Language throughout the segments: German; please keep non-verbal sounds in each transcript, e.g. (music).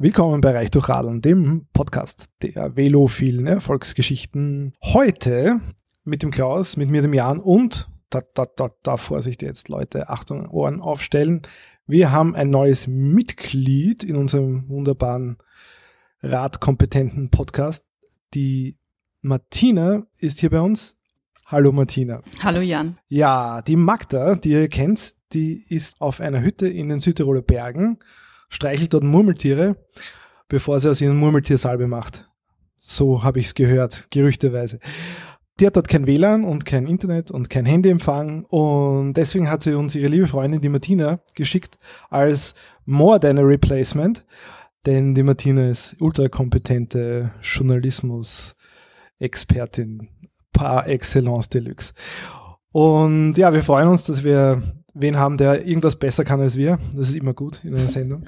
Willkommen bei Reich durch Radeln, dem Podcast der velophilen Erfolgsgeschichten. Heute mit dem Klaus, mit mir, dem Jan und, da, da, da, da, Vorsicht jetzt, Leute, Achtung, Ohren aufstellen. Wir haben ein neues Mitglied in unserem wunderbaren, radkompetenten Podcast. Die Martina ist hier bei uns. Hallo Martina. Hallo Jan. Ja, die Magda, die ihr kennt, die ist auf einer Hütte in den Südtiroler Bergen, streichelt dort Murmeltiere, bevor sie aus ihnen Murmeltiersalbe macht. So habe ich es gehört, gerüchteweise. Die hat dort kein WLAN und kein Internet und kein Handyempfang und deswegen hat sie uns ihre liebe Freundin, die Martina, geschickt als More Than a Replacement, denn die Martina ist ultrakompetente Journalismus-Expertin par excellence deluxe. Und ja, wir freuen uns, dass wir wen haben, der irgendwas besser kann als wir. Das ist immer gut in einer Sendung.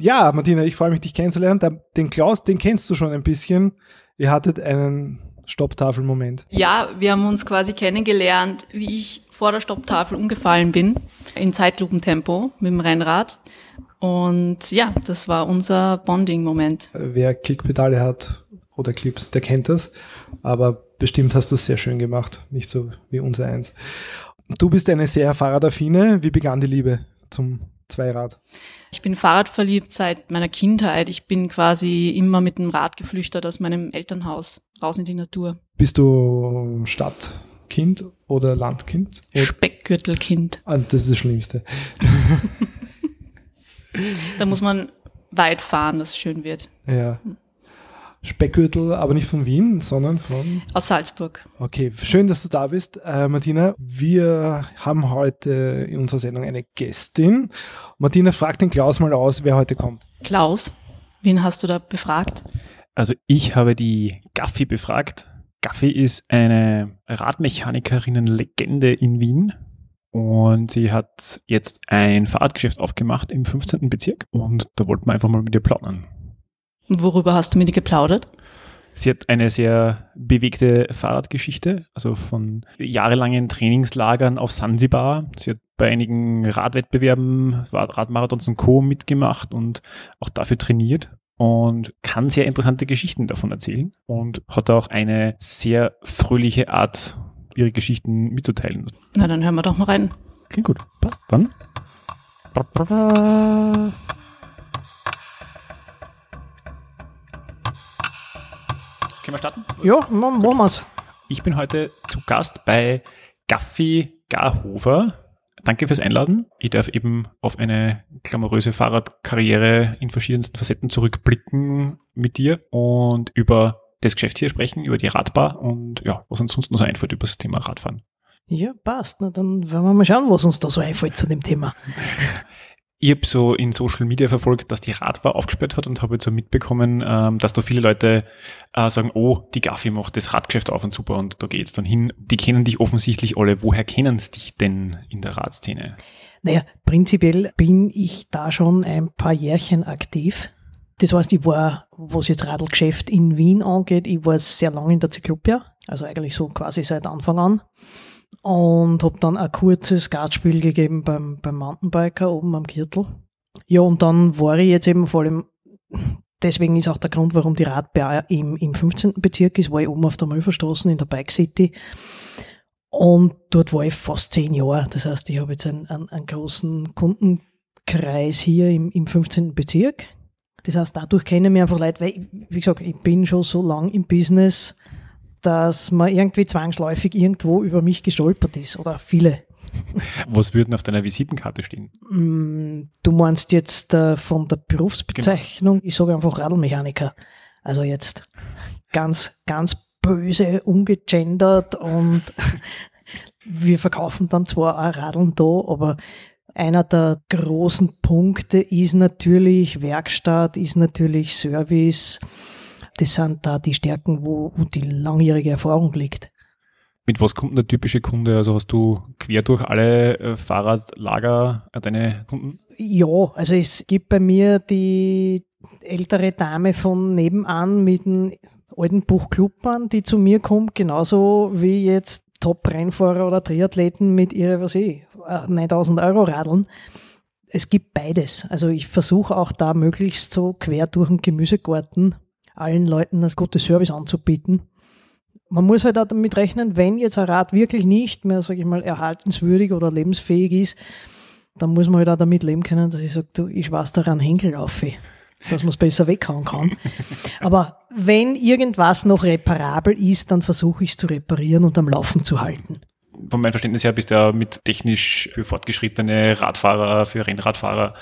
ja, Martina, ich freue mich, dich kennenzulernen. Den Klaus, den kennst du schon ein bisschen. Ihr hattet einen Stopptafel-Moment. Ja, wir haben uns quasi kennengelernt, wie ich vor der Stopptafel umgefallen bin, in Zeitlupentempo mit dem Rennrad. Und ja, das war unser Bonding-Moment. Wer Klickpedale hat oder Clips, der kennt das. Aber bestimmt hast du es sehr schön gemacht, nicht so wie unser eins. Du bist eine sehr Fahrradaffine. Wie begann die Liebe zum Zweirad? Ich bin Fahrradverliebt seit meiner Kindheit. Ich bin quasi immer mit dem Rad geflüchtet aus meinem Elternhaus raus in die Natur. Bist du Stadtkind oder Landkind? Speckgürtelkind. Ah, das ist das Schlimmste. (laughs) da muss man weit fahren, dass es schön wird. Ja. Speckgürtel, aber nicht von Wien, sondern von? Aus Salzburg. Okay, schön, dass du da bist, äh, Martina. Wir haben heute in unserer Sendung eine Gästin. Martina, frag den Klaus mal aus, wer heute kommt. Klaus, wen hast du da befragt? Also ich habe die Gaffi befragt. Gaffi ist eine Radmechanikerinnen-Legende in Wien. Und sie hat jetzt ein Fahrradgeschäft aufgemacht im 15. Bezirk. Und da wollten wir einfach mal mit ihr plaudern. Worüber hast du mit ihr geplaudert? Sie hat eine sehr bewegte Fahrradgeschichte, also von jahrelangen Trainingslagern auf Sansibar. Sie hat bei einigen Radwettbewerben, Radmarathons und Co. mitgemacht und auch dafür trainiert und kann sehr interessante Geschichten davon erzählen und hat auch eine sehr fröhliche Art, ihre Geschichten mitzuteilen. Na, dann hören wir doch mal rein. Klingt gut. Passt. Dann. Wir starten? Ja, machen wir's. Ich bin heute zu Gast bei Gaffi Garhofer. Danke fürs Einladen. Ich darf eben auf eine glamouröse Fahrradkarriere in verschiedensten Facetten zurückblicken mit dir und über das Geschäft hier sprechen, über die Radbar und ja, was uns sonst noch so einfällt über das Thema Radfahren. Ja, passt. Na, dann werden wir mal schauen, was uns da so einfällt zu dem Thema. (laughs) Ich habe so in Social Media verfolgt, dass die Radbar aufgesperrt hat und habe jetzt so mitbekommen, ähm, dass da viele Leute äh, sagen, oh, die Gaffi macht das Radgeschäft auf und super und da geht's dann hin. Die kennen dich offensichtlich alle. Woher kennen sie dich denn in der Radszene? Naja, prinzipiell bin ich da schon ein paar Jährchen aktiv. Das heißt, ich war, was jetzt Radlgeschäft in Wien angeht, ich war sehr lange in der Cyclopia, also eigentlich so quasi seit Anfang an und habe dann ein kurzes Skatspiel gegeben beim, beim Mountainbiker oben am Gürtel. Ja, und dann war ich jetzt eben vor allem, deswegen ist auch der Grund, warum die Radbär im, im 15. Bezirk ist, war ich oben auf der Mölferstraße in der Bike City. Und dort war ich fast zehn Jahre. Das heißt, ich habe jetzt einen, einen, einen großen Kundenkreis hier im, im 15. Bezirk. Das heißt, dadurch kennen mich einfach Leute, weil, ich, wie gesagt, ich bin schon so lang im Business, dass man irgendwie zwangsläufig irgendwo über mich gestolpert ist oder viele. Was würden auf deiner Visitenkarte stehen? Mm, du meinst jetzt äh, von der Berufsbezeichnung, genau. ich sage einfach Radlmechaniker. Also jetzt ganz, ganz böse, ungegendert und (laughs) wir verkaufen dann zwar auch Radeln da, aber einer der großen Punkte ist natürlich Werkstatt, ist natürlich Service, das sind da die Stärken, wo, wo die langjährige Erfahrung liegt. Mit was kommt der typische Kunde? Also hast du quer durch alle äh, Fahrradlager äh, deine Kunden? Ja, also es gibt bei mir die ältere Dame von nebenan mit einem alten Buchklubbern, die zu mir kommt, genauso wie jetzt Top-Rennfahrer oder Triathleten mit ihrer, was ich, 9000 äh, Euro Radeln es gibt beides. Also ich versuche auch da möglichst so quer durch den Gemüsegarten allen Leuten das gute Service anzubieten. Man muss halt auch damit rechnen, wenn jetzt ein Rad wirklich nicht mehr, sage ich mal, erhaltenswürdig oder lebensfähig ist, dann muss man halt auch damit leben können, dass ich sage, du, ich weiß daran Henkel auf, dass man es besser weghauen kann. (laughs) Aber wenn irgendwas noch reparabel ist, dann versuche ich es zu reparieren und am Laufen zu halten von meinem Verständnis her bist du ja mit technisch für fortgeschrittene Radfahrer, für Rennradfahrer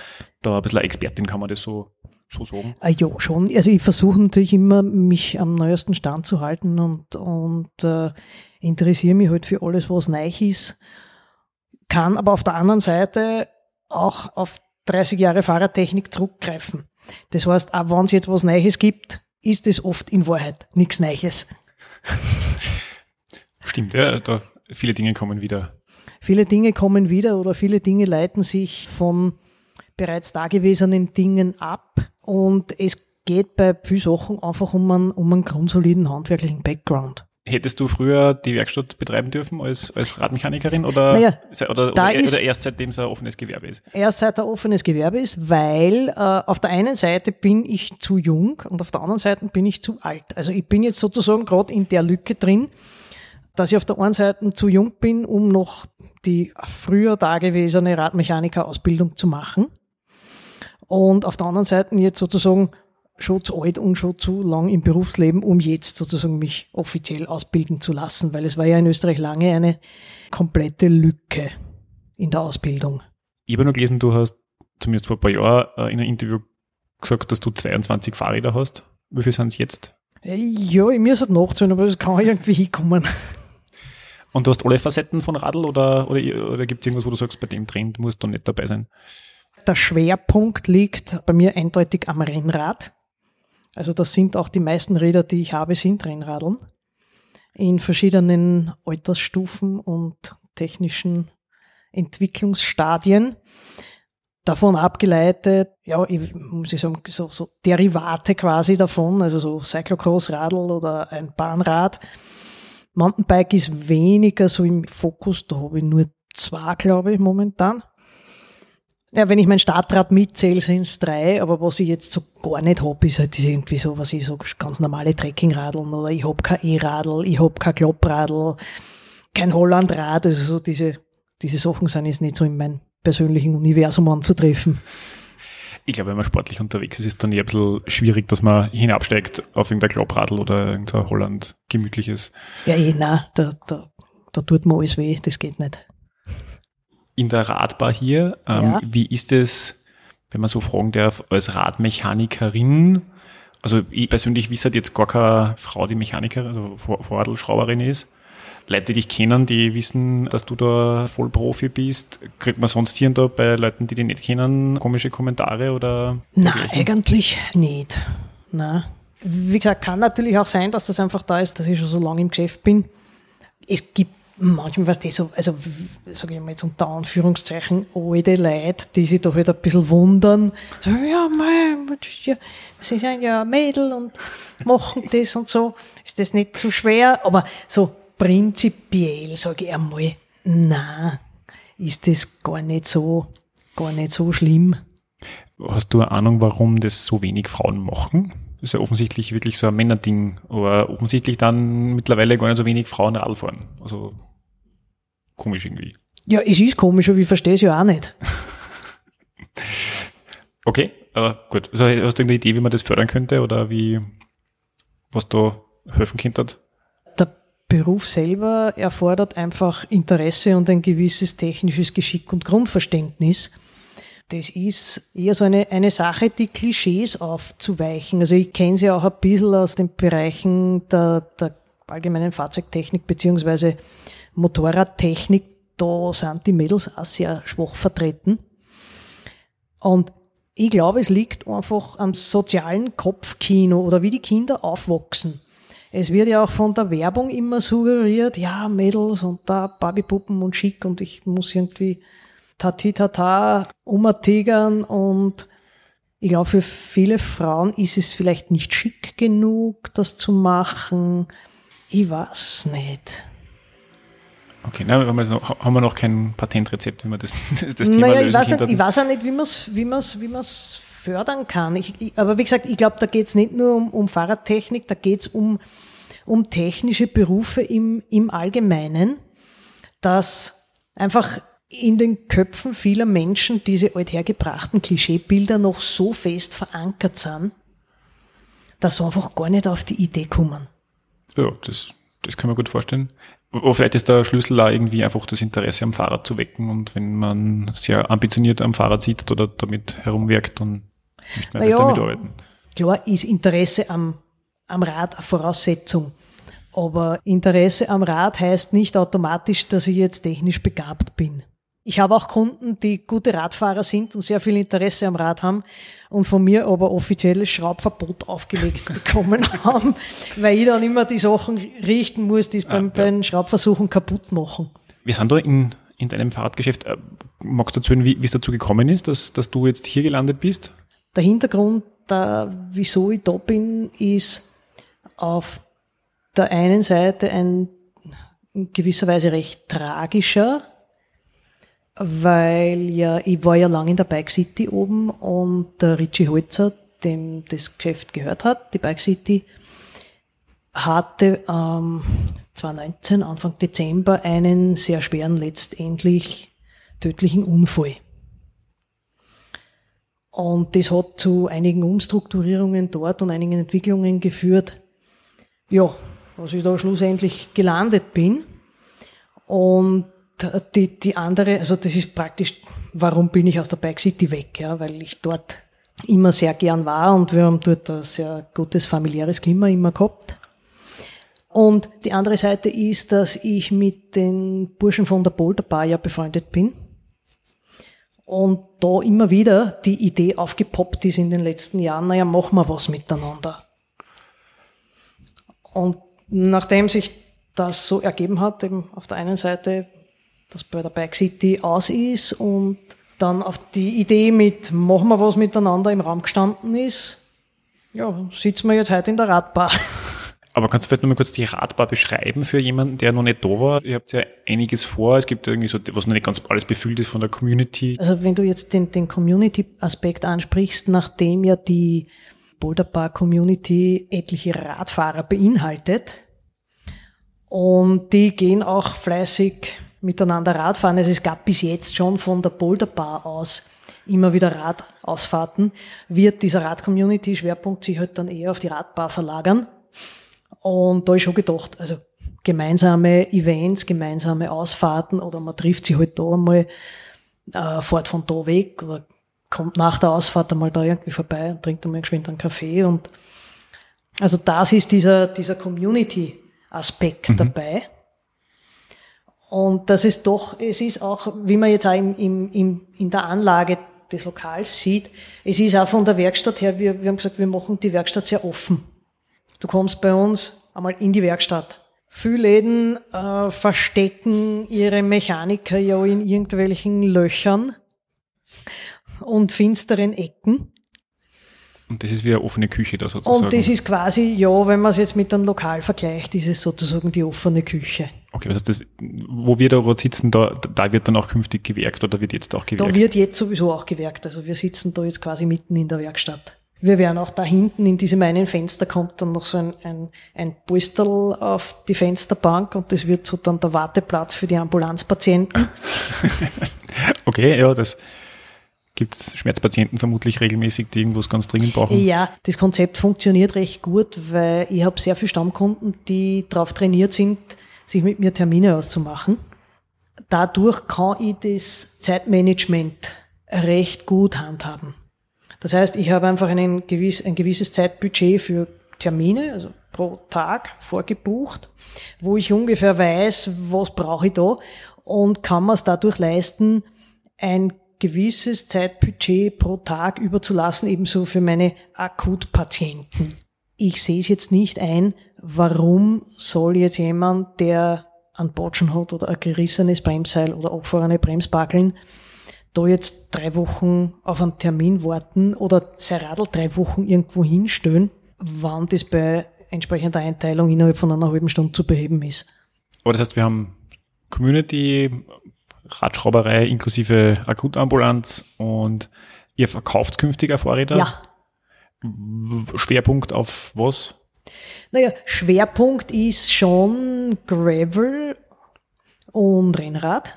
da ein bisschen eine Expertin, kann man das so, so sagen? Ah, ja, schon. Also ich versuche natürlich immer, mich am neuesten Stand zu halten und, und äh, interessiere mich halt für alles, was neu ist. Kann aber auf der anderen Seite auch auf 30 Jahre Fahrradtechnik zurückgreifen. Das heißt, auch wenn es jetzt was Neues gibt, ist es oft in Wahrheit nichts Neues. Stimmt, ja, da viele Dinge kommen wieder. Viele Dinge kommen wieder oder viele Dinge leiten sich von bereits dagewesenen Dingen ab und es geht bei vielen Sachen einfach um einen, um einen grundsoliden handwerklichen Background. Hättest du früher die Werkstatt betreiben dürfen als, als Radmechanikerin oder, naja, oder, oder, oder, erst seitdem es ein offenes Gewerbe ist? Erst seit er offenes Gewerbe ist, weil äh, auf der einen Seite bin ich zu jung und auf der anderen Seite bin ich zu alt. Also ich bin jetzt sozusagen gerade in der Lücke drin, dass ich auf der einen Seite zu jung bin, um noch die früher dagewesene Radmechaniker-Ausbildung zu machen. Und auf der anderen Seite jetzt sozusagen schon zu alt und schon zu lang im Berufsleben, um jetzt sozusagen mich offiziell ausbilden zu lassen, weil es war ja in Österreich lange eine komplette Lücke in der Ausbildung. Ich habe nur gelesen, du hast zumindest vor ein paar Jahren äh, in einem Interview gesagt, dass du 22 Fahrräder hast. Wie viel sind es jetzt? Ja, ich muss halt nachzählen, aber das kann irgendwie hinkommen. Und du hast alle Facetten von Radl oder, oder, oder gibt es irgendwas, wo du sagst, bei dem Trend musst du nicht dabei sein? Der Schwerpunkt liegt bei mir eindeutig am Rennrad. Also das sind auch die meisten Räder, die ich habe, sind Rennradeln. In verschiedenen Altersstufen und technischen Entwicklungsstadien. Davon abgeleitet, ja, ich muss ich sagen, so, so Derivate quasi davon, also so Cyclocross-Radl oder ein Bahnrad Mountainbike ist weniger so im Fokus, da habe ich nur zwei, glaube ich, momentan. Ja, wenn ich mein Startrad mitzähle, sind es drei, aber was ich jetzt so gar nicht habe, ist halt irgendwie so, was ich so ganz normale Trekkingradeln oder ich habe kein E-Radl, ich habe kein Kloppradl, kein Hollandrad, also so diese, diese Sachen sind jetzt nicht so in meinem persönlichen Universum anzutreffen ich glaube, wenn man sportlich unterwegs ist, ist es dann eher ein bisschen schwierig, dass man hinabsteigt auf irgendein Klappradl oder irgendein Holland gemütliches. Ja, eh, nein, da, da, da tut mir alles weh, das geht nicht. In der Radbar hier, ähm, ja. wie ist es, wenn man so fragen darf, als Radmechanikerin? Also ich persönlich wisse jetzt gar keine Frau, die Mechanikerin, also Vorradlschrauberin ist. Leute, die dich kennen, die wissen, dass du da Vollprofi bist. Kriegt man sonst hier und da bei Leuten, die dich nicht kennen, komische Kommentare oder? Nein, eigentlich nicht. Nein. Wie gesagt, kann natürlich auch sein, dass das einfach da ist, dass ich schon so lange im Geschäft bin. Es gibt manchmal, was das so, also, sage ich mal jetzt unter Anführungszeichen, alte Leute, die sich da halt ein bisschen wundern. So, ja, mein, sie sind ja Mädel und machen (laughs) das und so. Ist das nicht zu schwer? Aber so prinzipiell sage ich einmal, na, ist das gar nicht so, gar nicht so schlimm. Hast du eine Ahnung, warum das so wenig Frauen machen? Das ist ja offensichtlich wirklich so ein Männerding, aber offensichtlich dann mittlerweile gar nicht so wenig Frauen Radl fahren. Also komisch irgendwie. Ja, es ist komisch, aber ich verstehe es ja auch nicht. (laughs) okay, aber gut. Also hast du irgendeine Idee, wie man das fördern könnte oder wie, was da helfen könnte? Beruf selber erfordert einfach Interesse und ein gewisses technisches Geschick und Grundverständnis. Das ist eher so eine, eine Sache, die Klischees aufzuweichen. Also ich kenne sie auch ein bisschen aus den Bereichen der, der allgemeinen Fahrzeugtechnik beziehungsweise Motorradtechnik. Da sind die Mädels auch sehr schwach vertreten. Und ich glaube, es liegt einfach am sozialen Kopfkino oder wie die Kinder aufwachsen. Es wird ja auch von der Werbung immer suggeriert, ja, Mädels und da Barbiepuppen und schick und ich muss irgendwie tati-tata umtigern und ich glaube, für viele Frauen ist es vielleicht nicht schick genug, das zu machen. Ich weiß nicht. Okay, na, haben, wir noch, haben wir noch kein Patentrezept, wie man das, das, (laughs) das Thema naja, lösen ich weiß, nicht, ich weiß auch nicht, wie man es wie man's, wie man's fördern kann. Ich, ich, aber wie gesagt, ich glaube, da geht es nicht nur um, um Fahrradtechnik, da geht es um, um technische Berufe im, im Allgemeinen, dass einfach in den Köpfen vieler Menschen diese althergebrachten Klischeebilder noch so fest verankert sind, dass sie einfach gar nicht auf die Idee kommen. Ja, das, das kann man gut vorstellen. Aber vielleicht ist der Schlüssel da irgendwie einfach das Interesse am Fahrrad zu wecken und wenn man sehr ambitioniert am Fahrrad sitzt oder damit herumwirkt, dann nicht mehr naja, damit arbeiten. Klar ist Interesse am, am Rad eine Voraussetzung. Aber Interesse am Rad heißt nicht automatisch, dass ich jetzt technisch begabt bin. Ich habe auch Kunden, die gute Radfahrer sind und sehr viel Interesse am Rad haben und von mir aber offizielles Schraubverbot aufgelegt (laughs) bekommen haben, weil ich dann immer die Sachen richten muss, die es beim, ja. bei den Schraubversuchen kaputt machen. Wir sind da in, in deinem Fahrradgeschäft. Äh, magst du erzählen, wie, wie es dazu gekommen ist, dass, dass du jetzt hier gelandet bist? Der Hintergrund, da, wieso ich da bin, ist auf der einen Seite ein in gewisser Weise recht tragischer, weil ja, ich war ja lange in der Bike City oben und der Richie Holzer, dem das Geschäft gehört hat, die Bike City, hatte ähm, 2019, Anfang Dezember, einen sehr schweren, letztendlich tödlichen Unfall. Und das hat zu einigen Umstrukturierungen dort und einigen Entwicklungen geführt, ja, was ich da schlussendlich gelandet bin. Und die, die andere, also das ist praktisch, warum bin ich aus der Bike City weg, ja, weil ich dort immer sehr gern war und wir haben dort ein sehr gutes familiäres Klima immer gehabt. Und die andere Seite ist, dass ich mit den Burschen von der Boulderbar ja befreundet bin. Und da immer wieder die Idee aufgepoppt ist in den letzten Jahren, naja, machen wir was miteinander. Und nachdem sich das so ergeben hat, eben auf der einen Seite dass bei der Bike City aus ist und dann auf die Idee mit, machen wir was miteinander im Raum gestanden ist. Ja, sitzen wir jetzt heute in der Radbar. (laughs) Aber kannst du vielleicht nochmal kurz die Radbar beschreiben für jemanden, der noch nicht da war? Ihr habt ja einiges vor. Es gibt irgendwie so, was noch nicht ganz alles befüllt ist von der Community. Also wenn du jetzt den, den Community-Aspekt ansprichst, nachdem ja die Boulderbar Community etliche Radfahrer beinhaltet und die gehen auch fleißig miteinander Radfahren. Also es gab bis jetzt schon von der Boulderbar aus immer wieder Radausfahrten, wird dieser Rad-Community-Schwerpunkt sich halt dann eher auf die Radbar verlagern. Und da ist schon gedacht, also gemeinsame Events, gemeinsame Ausfahrten oder man trifft sich halt da einmal, äh, fährt von da weg oder kommt nach der Ausfahrt einmal da irgendwie vorbei und trinkt einmal geschwind einen Kaffee und also das ist dieser, dieser Community-Aspekt mhm. dabei. Und das ist doch, es ist auch, wie man jetzt auch im, im, im, in der Anlage des Lokals sieht, es ist auch von der Werkstatt her, wir, wir haben gesagt, wir machen die Werkstatt sehr offen. Du kommst bei uns einmal in die Werkstatt. Viele Läden äh, verstecken ihre Mechaniker ja in irgendwelchen Löchern und finsteren Ecken. Und das ist wie eine offene Küche da sozusagen. Und das ist quasi, ja, wenn man es jetzt mit einem Lokal vergleicht, ist es sozusagen die offene Küche. Okay, was heißt das, wo wir da gerade sitzen, da, da wird dann auch künftig gewerkt oder wird jetzt auch gewerkt? Da wird jetzt sowieso auch gewerkt. Also wir sitzen da jetzt quasi mitten in der Werkstatt. Wir werden auch da hinten in diesem einen Fenster kommt dann noch so ein, ein, ein Polsterl auf die Fensterbank und das wird so dann der Warteplatz für die Ambulanzpatienten. (laughs) okay, ja, das, Gibt es Schmerzpatienten vermutlich regelmäßig, die irgendwas ganz dringend brauchen? Ja, das Konzept funktioniert recht gut, weil ich habe sehr viele Stammkunden, die darauf trainiert sind, sich mit mir Termine auszumachen. Dadurch kann ich das Zeitmanagement recht gut handhaben. Das heißt, ich habe einfach gewiss, ein gewisses Zeitbudget für Termine, also pro Tag vorgebucht, wo ich ungefähr weiß, was brauche ich da und kann mir es dadurch leisten, ein gewisses Zeitbudget pro Tag überzulassen, ebenso für meine Akutpatienten. Ich sehe es jetzt nicht ein, warum soll jetzt jemand, der einen Botschen hat oder ein gerissenes Bremseil oder abgefahrene Bremsbackeln, da jetzt drei Wochen auf einen Termin warten oder sein Radl drei Wochen irgendwo hinstellen, wann das bei entsprechender Einteilung innerhalb von einer halben Stunde zu beheben ist. Aber das heißt, wir haben Community, Radschrauberei inklusive Akutambulanz und ihr verkauft künftiger Fahrräder? Ja. Schwerpunkt auf was? Naja, Schwerpunkt ist schon Gravel und Rennrad.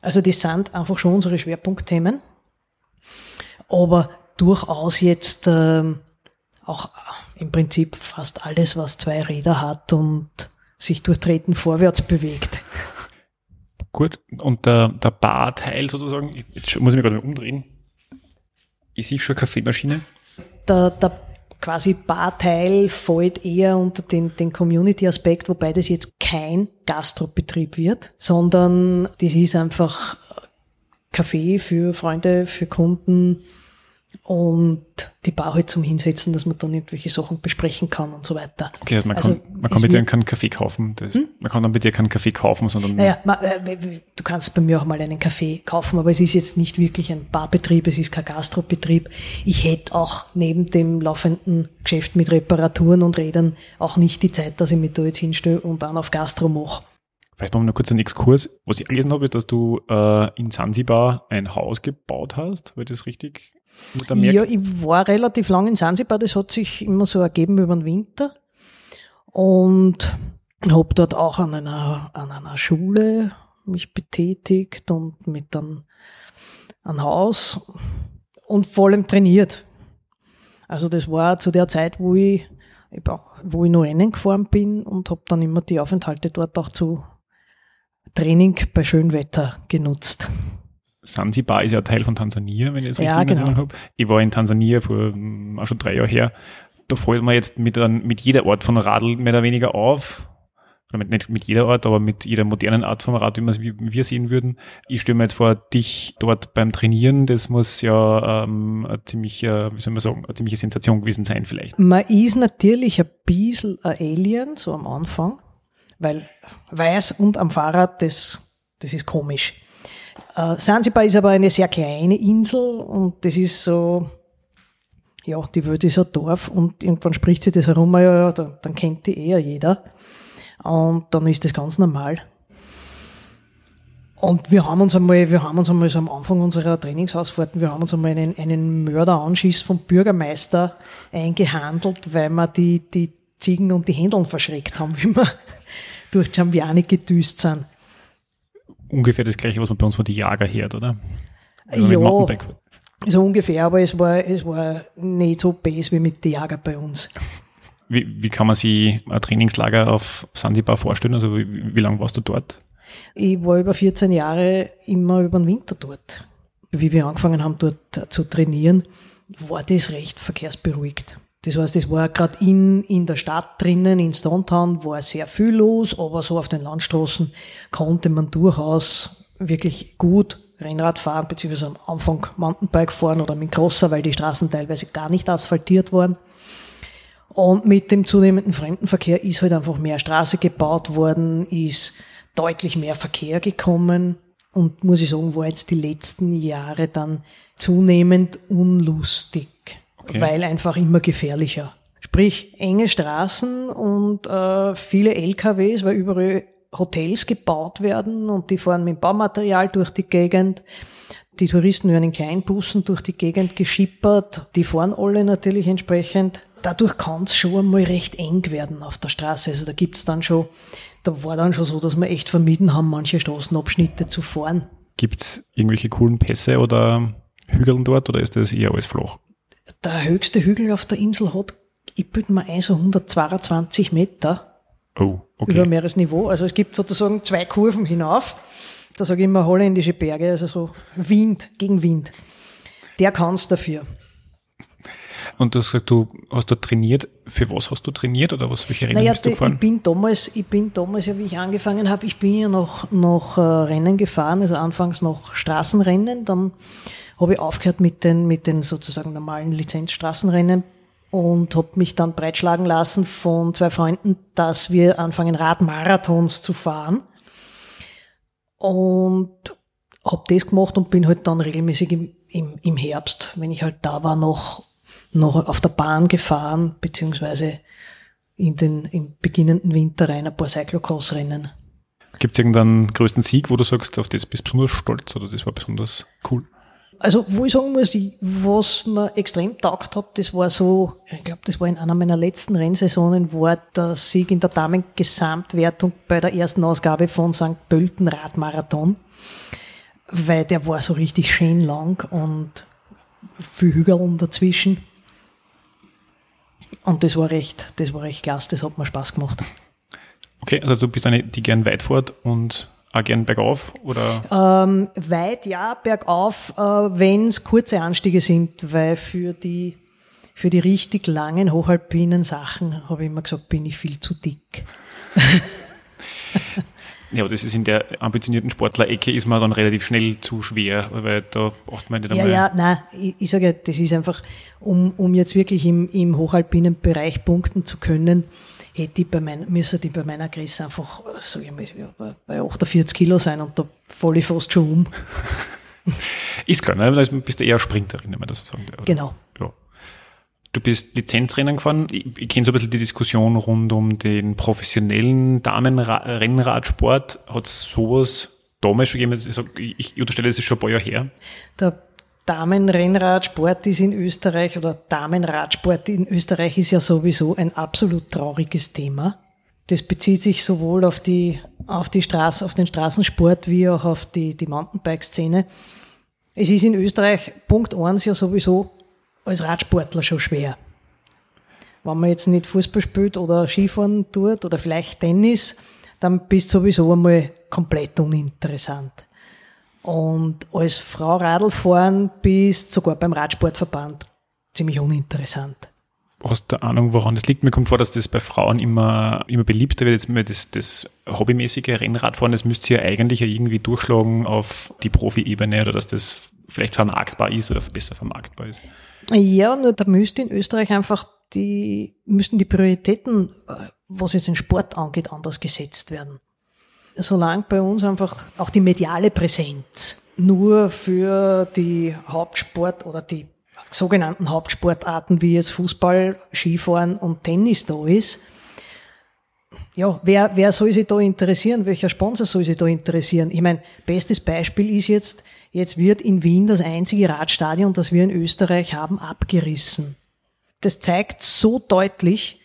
Also das sind einfach schon unsere Schwerpunktthemen. Aber durchaus jetzt ähm, auch äh, im Prinzip fast alles, was zwei Räder hat und sich durch Treten vorwärts bewegt. Gut. Und der, der Barteil sozusagen, jetzt muss ich mich gerade umdrehen. Ich sehe schon Kaffeemaschine. Der, der quasi Barteil fällt eher unter den, den Community-Aspekt, wobei das jetzt kein Gastrobetrieb wird, sondern das ist einfach Kaffee für Freunde, für Kunden und die Bar halt zum Hinsetzen, dass man dann irgendwelche Sachen besprechen kann und so weiter. Okay, also man Also, kann, man kann bei dir keinen Kaffee kaufen. Das, Man kann dann bei dir keinen Kaffee kaufen, sondern Naja, ma- äh, du kannst bei mir auch mal einen Kaffee kaufen, aber es ist jetzt nicht wirklich ein Barbetrieb, es ist kein Gastrobetrieb. Ich hätte auch neben dem laufenden Geschäft mit Reparaturen und Rädern auch nicht die Zeit, dass ich mich da jetzt hinstelle und dann auf Gastro mache. Vielleicht machen wir noch kurz einen Exkurs. Was ich gelesen habe, ist, dass du äh, in Zanzibar ein Haus gebaut hast. War das richtig? Ja, ich war relativ lang in Sansibar, das hat sich immer so ergeben über den Winter und habe dort auch an einer, an einer Schule mich betätigt und mit dann ein Haus und vor allem trainiert. Also das war zu der Zeit, wo ich, wo ich noch Rennen gefahren bin und habe dann immer die Aufenthalte dort auch zu Training bei schönem Wetter genutzt. Zanzibar ist ja Teil von Tansania, wenn ich das Ja, richtig in genau. Habe. Ich war in Tansania vor mm, auch schon drei Jahren her. Da fällt man jetzt mit, mit jeder Art von Radl mehr oder weniger auf. Oder mit, nicht mit jeder Art, aber mit jeder modernen Art von Rad, wie wir es wie wir sehen würden. Ich stelle mir jetzt vor, dich dort beim Trainieren, das muss ja ähm, eine ziemliche, wie soll man sagen, eine ziemliche Sensation gewesen sein vielleicht. Man ist natürlich ein bisschen ein Alien, so am Anfang, weil weiß und am Fahrrad, das, das ist komisch. Äh, Sansibar ist aber eine sehr kleine Insel und das ist so, ja, die Welt ist ein Dorf und irgendwann spricht sich das herum, ja, dann, dann kennt die eher jeder. Und dann ist das ganz normal. Und wir haben uns einmal, wir haben uns einmal so am Anfang unserer Trainingsausfahrten, wir haben uns einmal einen, einen Mörderanschiss vom Bürgermeister eingehandelt, weil wir die, die Ziegen und die Händeln verschreckt haben, (laughs) wie wir durch Giambiani gedüst sind. Ungefähr das gleiche, was man bei uns von die Jager hört, oder? Mit Ja, so ungefähr, aber es war, es war nicht so bes wie mit den Jager bei uns. Wie, wie kann man sich ein Trainingslager auf Sansibar vorstellen? Also wie, wie lange warst du dort? Ich war über 14 Jahre immer über den Winter dort. Wie wir angefangen haben, dort zu trainieren, war das recht verkehrsberuhigt. Das heißt, es war gerade in, in der Stadt drinnen, in Stonetown, war sehr viel los, aber so auf den Landstraßen konnte man durchaus wirklich gut Rennrad fahren, beziehungsweise am Anfang Mountainbike fahren oder mit Crosser, weil die Straßen teilweise gar nicht asphaltiert waren. Und mit dem zunehmenden Fremdenverkehr ist halt einfach mehr Straße gebaut worden, ist deutlich mehr Verkehr gekommen und muss ich sagen, war jetzt die letzten Jahre dann zunehmend unlustig, Okay. weil einfach immer gefährlicher. Sprich, enge Straßen und äh, viele LKWs, weil überall Hotels gebaut werden und die fahren mit Baumaterial durch die Gegend. Die Touristen werden in Kleinbussen durch die Gegend geschippert. Die fahren alle natürlich entsprechend. Dadurch kann es schon einmal recht eng werden auf der Straße. Also da gibt's dann schon, da war dann schon so, dass wir echt vermieden haben, manche Straßenabschnitte zu fahren. Gibt es irgendwelche coolen Pässe oder Hügeln dort oder ist das eher alles flach? Der höchste Hügel auf der Insel hat, ich bitte mal ein, so 122 Meter Oh, okay. über Meeresniveau. Also es gibt sozusagen zwei Kurven hinauf. Da sage ich immer holländische Berge, also so Wind gegen Wind. Der kann's dafür. Und du hast gesagt, du hast dort trainiert. Für was hast du trainiert oder was, welche Rennen Naja, bist du die- ich gefahren? bin damals, ich bin damals ja, wie ich angefangen habe, ich bin ja noch, noch äh, Rennen gefahren, also anfangs noch Straßenrennen, dann habe ich aufgehört mit den, mit den sozusagen normalen Lizenzstraßenrennen und habe mich dann breitschlagen lassen von zwei Freunden, dass wir anfangen Radmarathons zu fahren und habe das gemacht und bin halt dann regelmäßig im, im, im Herbst, wenn ich halt da war, noch, noch auf der Bahn gefahren, beziehungsweise in den im beginnenden Winter rein ein paar Cyclocross-Rennen. Gibt es irgendeinen größten Sieg, wo du sagst, auf das bist du besonders stolz oder das war besonders cool? Also, wo ich sagen muss, was mir extrem taugt hat, das war so, ich glaube, das war in einer meiner letzten Rennsaisonen, war der Sieg in der Damen-Gesamtwertung bei der ersten Ausgabe von St. Pölten Radmarathon, weil der war so richtig schön lang und viel Hügeln dazwischen. Und das war recht, das war recht klasse, das hat mir Spaß gemacht. Okay, also du bist eine, die gern weit fährt und auch gern bergauf oder? Ähm, weit ja, bergauf, äh, wenn es kurze Anstiege sind, weil für die, für die richtig langen hochalpinen Sachen, habe ich immer gesagt, bin ich viel zu dick. (laughs) Ja, aber das ist in der ambitionierten Sportler-Ecke ist man dann relativ schnell zu schwer, weil da braucht man nicht einmal. Ja, ja, nein, ich, ich sage ja, das ist einfach, um, um jetzt wirklich im, im hochalpinen Bereich punkten zu können, hätte ich bei mein, müsste ich bei meiner Größe einfach, mal, bei 48 Kilo sein und da falle ich fast schon um. (laughs) ist klar, ne? Da bist du eher Sprinterin, wenn man das so sagen oder? Genau. Ja. Du bist Lizenzrennen gefahren. Ich, ich kenne so ein bisschen die Diskussion rund um den professionellen Damenrennradsport. Hat es sowas damals schon gegeben? Ich, ich unterstelle, das ist schon ein paar Jahre her. Der Damenrennradsport ist in Österreich oder Damenradsport in Österreich ist ja sowieso ein absolut trauriges Thema. Das bezieht sich sowohl auf die, auf die Straße, auf den Straßensport wie auch auf die, die Mountainbike-Szene. Es ist in Österreich Punkt eins ja sowieso als Radsportler schon schwer. Wenn man jetzt nicht Fußball spielt oder Skifahren tut oder vielleicht Tennis, dann bist du sowieso einmal komplett uninteressant. Und als Frau Radl fahren bist sogar beim Radsportverband ziemlich uninteressant. Hast du Ahnung, woran das liegt? Mir kommt vor, dass das bei Frauen immer, immer beliebter wird. Jetzt das, das hobbymäßige Rennradfahren, das müsste ja eigentlich irgendwie durchschlagen auf die Profi-Ebene oder dass das vielleicht vermarktbar ist oder besser vermarktbar ist. Ja, nur da müsste in Österreich einfach die, müssten die Prioritäten, äh, was jetzt den Sport angeht, anders gesetzt werden. Solange bei uns einfach auch die mediale Präsenz nur für die Hauptsport oder die sogenannten Hauptsportarten wie jetzt Fußball, Skifahren und Tennis da ist, ja, wer, wer soll sich da interessieren? Welcher Sponsor soll sich da interessieren? Ich meine, bestes Beispiel ist jetzt, Jetzt wird in Wien das einzige Radstadion, das wir in Österreich haben, abgerissen. Das zeigt so deutlich,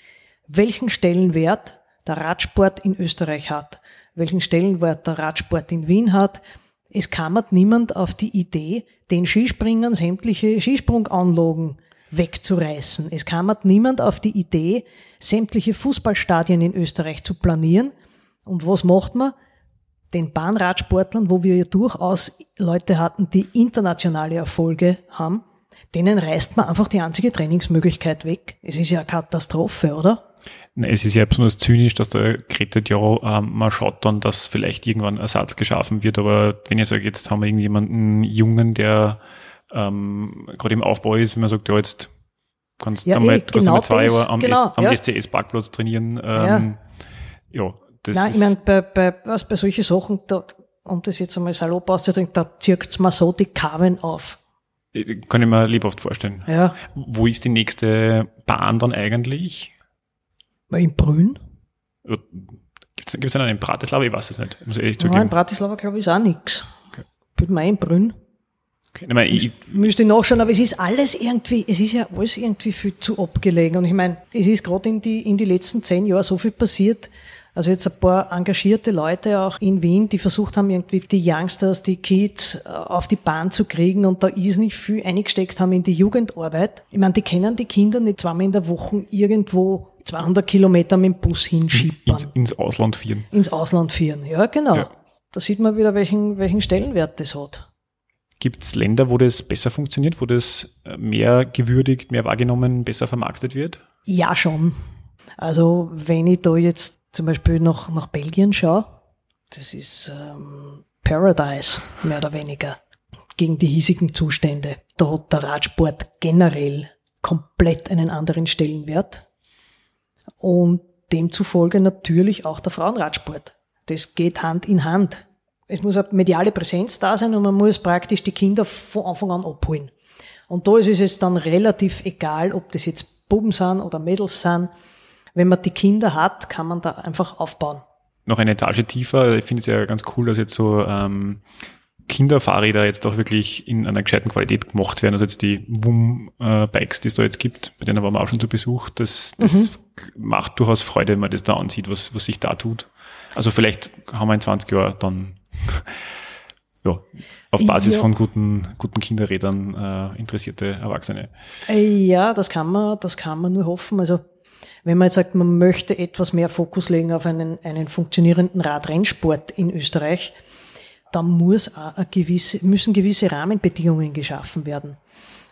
welchen Stellenwert der Radsport in Österreich hat, welchen Stellenwert der Radsport in Wien hat. Es kammert niemand auf die Idee, den Skispringern sämtliche Skisprunganlagen wegzureißen. Es kammert niemand auf die Idee, sämtliche Fußballstadien in Österreich zu planieren. Und was macht man? den Bahnradsportlern, wo wir ja durchaus Leute hatten, die internationale Erfolge haben, denen reißt man einfach die einzige Trainingsmöglichkeit weg. Es ist ja eine Katastrophe, oder? Es ist ja besonders zynisch, dass da geredet, ja, ähm, man schaut dann, dass vielleicht irgendwann Ersatz geschaffen wird, aber wenn ihr sagt, jetzt haben wir irgendjemanden Jungen, der ähm, gerade im Aufbau ist, wenn man sagt, ja, jetzt kannst ja, du mal, eh, genau zwei Jahre am, genau, am ja. SCS-Parkplatz trainieren. Ähm, ja. ja, das Nein, ich meine, bei, bei, was, bei solchen Sachen, da, um das jetzt einmal salopp auszudrücken, da zirkt man so die Kamen auf. Kann ich mir lebhaft vorstellen. Ja. Wo ist die nächste Bahn dann eigentlich? In Brünn. Gibt es einen in Bratislava? Ich weiß es nicht. Muss ich ehrlich zugeben. Nein, in Bratislava glaube ich ist auch nichts. Okay. Bin mal in Brünn. Okay. Ich ich, Müsste nachschauen, aber es ist alles irgendwie, es ist ja alles irgendwie viel zu abgelegen. Und ich meine, es ist gerade in die, in die letzten zehn Jahren so viel passiert, also jetzt ein paar engagierte Leute auch in Wien, die versucht haben, irgendwie die Youngsters, die Kids äh, auf die Bahn zu kriegen und da ist nicht viel eingesteckt haben in die Jugendarbeit. Ich meine, die kennen die Kinder nicht zweimal in der Woche irgendwo 200 Kilometer mit dem Bus hinschippern. Ins, ins Ausland führen. Ins Ausland führen, ja genau. Ja. Da sieht man wieder, welchen, welchen Stellenwert das hat. Gibt es Länder, wo das besser funktioniert, wo das äh, mehr gewürdigt, mehr wahrgenommen, besser vermarktet wird? Ja, schon. Also wenn ich da jetzt zum Beispiel nach, nach Belgien schaue, das ist ähm, Paradise, mehr oder weniger, gegen die hiesigen Zustände. Da hat der Radsport generell komplett einen anderen Stellenwert und demzufolge natürlich auch der Frauenradsport. Das geht Hand in Hand. Es muss eine mediale Präsenz da sein und man muss praktisch die Kinder von Anfang an abholen. Und da ist es jetzt dann relativ egal, ob das jetzt Buben sind oder Mädels sind wenn man die Kinder hat, kann man da einfach aufbauen. noch eine Etage tiefer. Ich finde es ja ganz cool, dass jetzt so ähm, Kinderfahrräder jetzt auch wirklich in einer gescheiten Qualität gemacht werden. Also jetzt die WUM-Bikes, die es da jetzt gibt, bei denen waren wir auch schon zu Besuch. Das, das mhm. macht durchaus Freude, wenn man das da ansieht, was, was sich da tut. Also vielleicht haben wir in 20 Jahren dann (laughs) ja, auf Basis ja. von guten, guten Kinderrädern äh, interessierte Erwachsene. Ja, das kann man, das kann man nur hoffen. Also wenn man jetzt sagt, man möchte etwas mehr Fokus legen auf einen, einen funktionierenden Radrennsport in Österreich, dann muss auch gewisse, müssen gewisse Rahmenbedingungen geschaffen werden.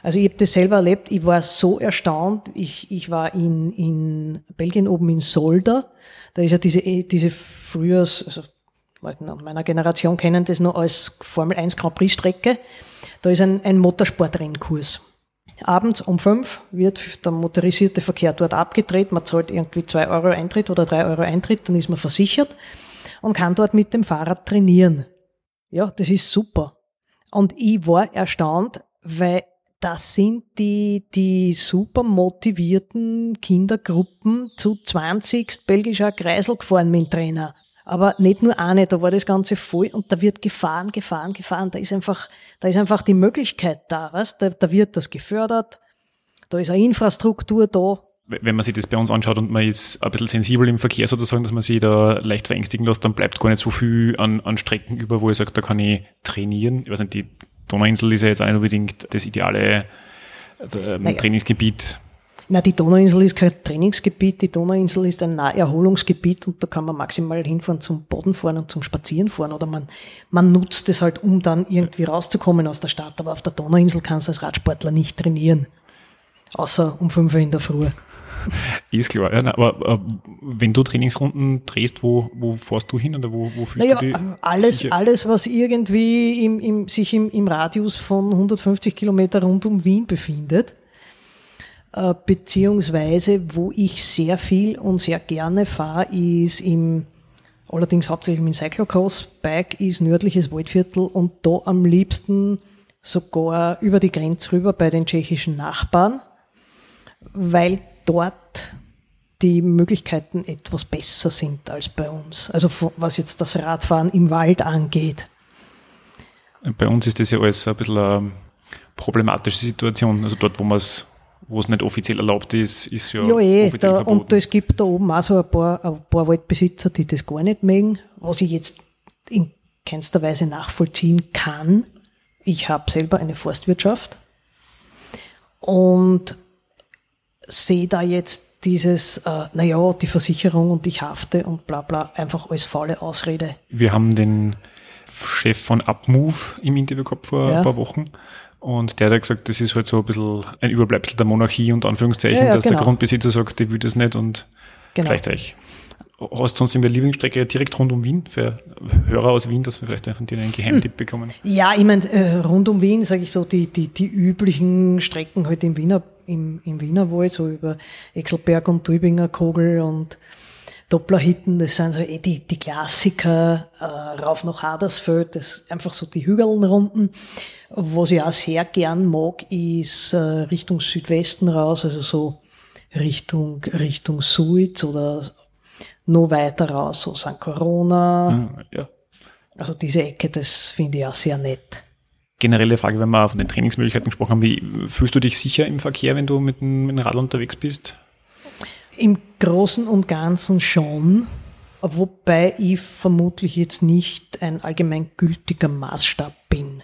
Also ich habe das selber erlebt, ich war so erstaunt, ich, ich war in, in Belgien oben in Solda, da ist ja diese, diese früher, also meiner Generation kennen das noch als Formel 1 Grand Prix Strecke, da ist ein, ein Motorsportrennkurs. Abends um fünf wird der motorisierte Verkehr dort abgedreht, man zahlt irgendwie zwei Euro Eintritt oder drei Euro Eintritt, dann ist man versichert und kann dort mit dem Fahrrad trainieren. Ja, das ist super. Und ich war erstaunt, weil das sind die, die super motivierten Kindergruppen zu 20 belgischer Kreisel gefahren mit dem Trainer. Aber nicht nur eine, da war das Ganze voll und da wird gefahren, gefahren, gefahren. Da ist einfach, da ist einfach die Möglichkeit da, was? Da, da wird das gefördert. Da ist eine Infrastruktur da wenn man sich das bei uns anschaut und man ist ein bisschen sensibel im Verkehr sozusagen, dass man sich da leicht verängstigen lässt, dann bleibt gar nicht so viel an, an Strecken über, wo ich sage, da kann ich trainieren. Ich weiß nicht, die Donauinsel ist ja jetzt auch nicht unbedingt das ideale äh, naja. Trainingsgebiet. Na, die Donauinsel ist kein Trainingsgebiet, die Donauinsel ist ein Naherholungsgebiet und da kann man maximal hinfahren zum Bodenfahren und zum Spazieren oder man, man nutzt es halt, um dann irgendwie rauszukommen aus der Stadt. Aber auf der Donauinsel kannst du als Radsportler nicht trainieren. Außer um fünf Uhr in der Früh. (laughs) Ist klar, ja, aber äh, wenn du Trainingsrunden drehst, wo, wo fährst du hin oder wo, wo fühlst naja, du dich? Alles, sicher? alles, was irgendwie im, im, sich im, im Radius von 150 Kilometer rund um Wien befindet, äh, beziehungsweise wo ich sehr viel und sehr gerne fahre, ist im allerdings hauptsächlich im Cyclocross-Bike ist nördliches Waldviertel und da am liebsten sogar über die Grenze rüber bei den tschechischen Nachbarn, weil dort die Möglichkeiten etwas besser sind als bei uns. Also was jetzt das Radfahren im Wald angeht. Bei uns ist das ja alles ein bisschen eine problematische Situation. Also dort, wo man es wo es nicht offiziell erlaubt ist, ist ja, ja eh, offiziell da, verboten. Und es gibt da oben auch so ein paar, ein paar Waldbesitzer, die das gar nicht mögen, was ich jetzt in keinster Weise nachvollziehen kann. Ich habe selber eine Forstwirtschaft und sehe da jetzt dieses, äh, naja, die Versicherung und ich hafte und bla bla, einfach als faule Ausrede. Wir haben den Chef von Upmove im Interview gehabt vor ja. ein paar Wochen. Und der hat gesagt, das ist halt so ein bisschen ein Überbleibsel der Monarchie und Anführungszeichen, ja, ja, dass genau. der Grundbesitzer sagt, ich will das nicht und genau. gleichzeitig. Hast du sonst in der Lieblingsstrecke direkt rund um Wien für Hörer aus Wien, dass wir vielleicht von dir einen Geheimtipp hm. bekommen? Ja, ich meine, äh, rund um Wien, sage ich so, die, die, die üblichen Strecken halt im Wiener, im, im Wienerwald, so über Exelberg und Tübinger Kogel und Dopplerhitten, das sind so eh die, die Klassiker, äh, rauf nach Hadersfeld, das ist einfach so die Hügelnrunden. Was ich auch sehr gern mag, ist äh, Richtung Südwesten raus, also so Richtung, Richtung Suiz oder noch weiter raus, so St. Corona. Ah, ja. Also diese Ecke, das finde ich auch sehr nett. Generelle Frage, wenn wir von den Trainingsmöglichkeiten gesprochen haben, wie fühlst du dich sicher im Verkehr, wenn du mit dem, mit dem Rad unterwegs bist? Im Großen und Ganzen schon, wobei ich vermutlich jetzt nicht ein allgemeingültiger Maßstab bin.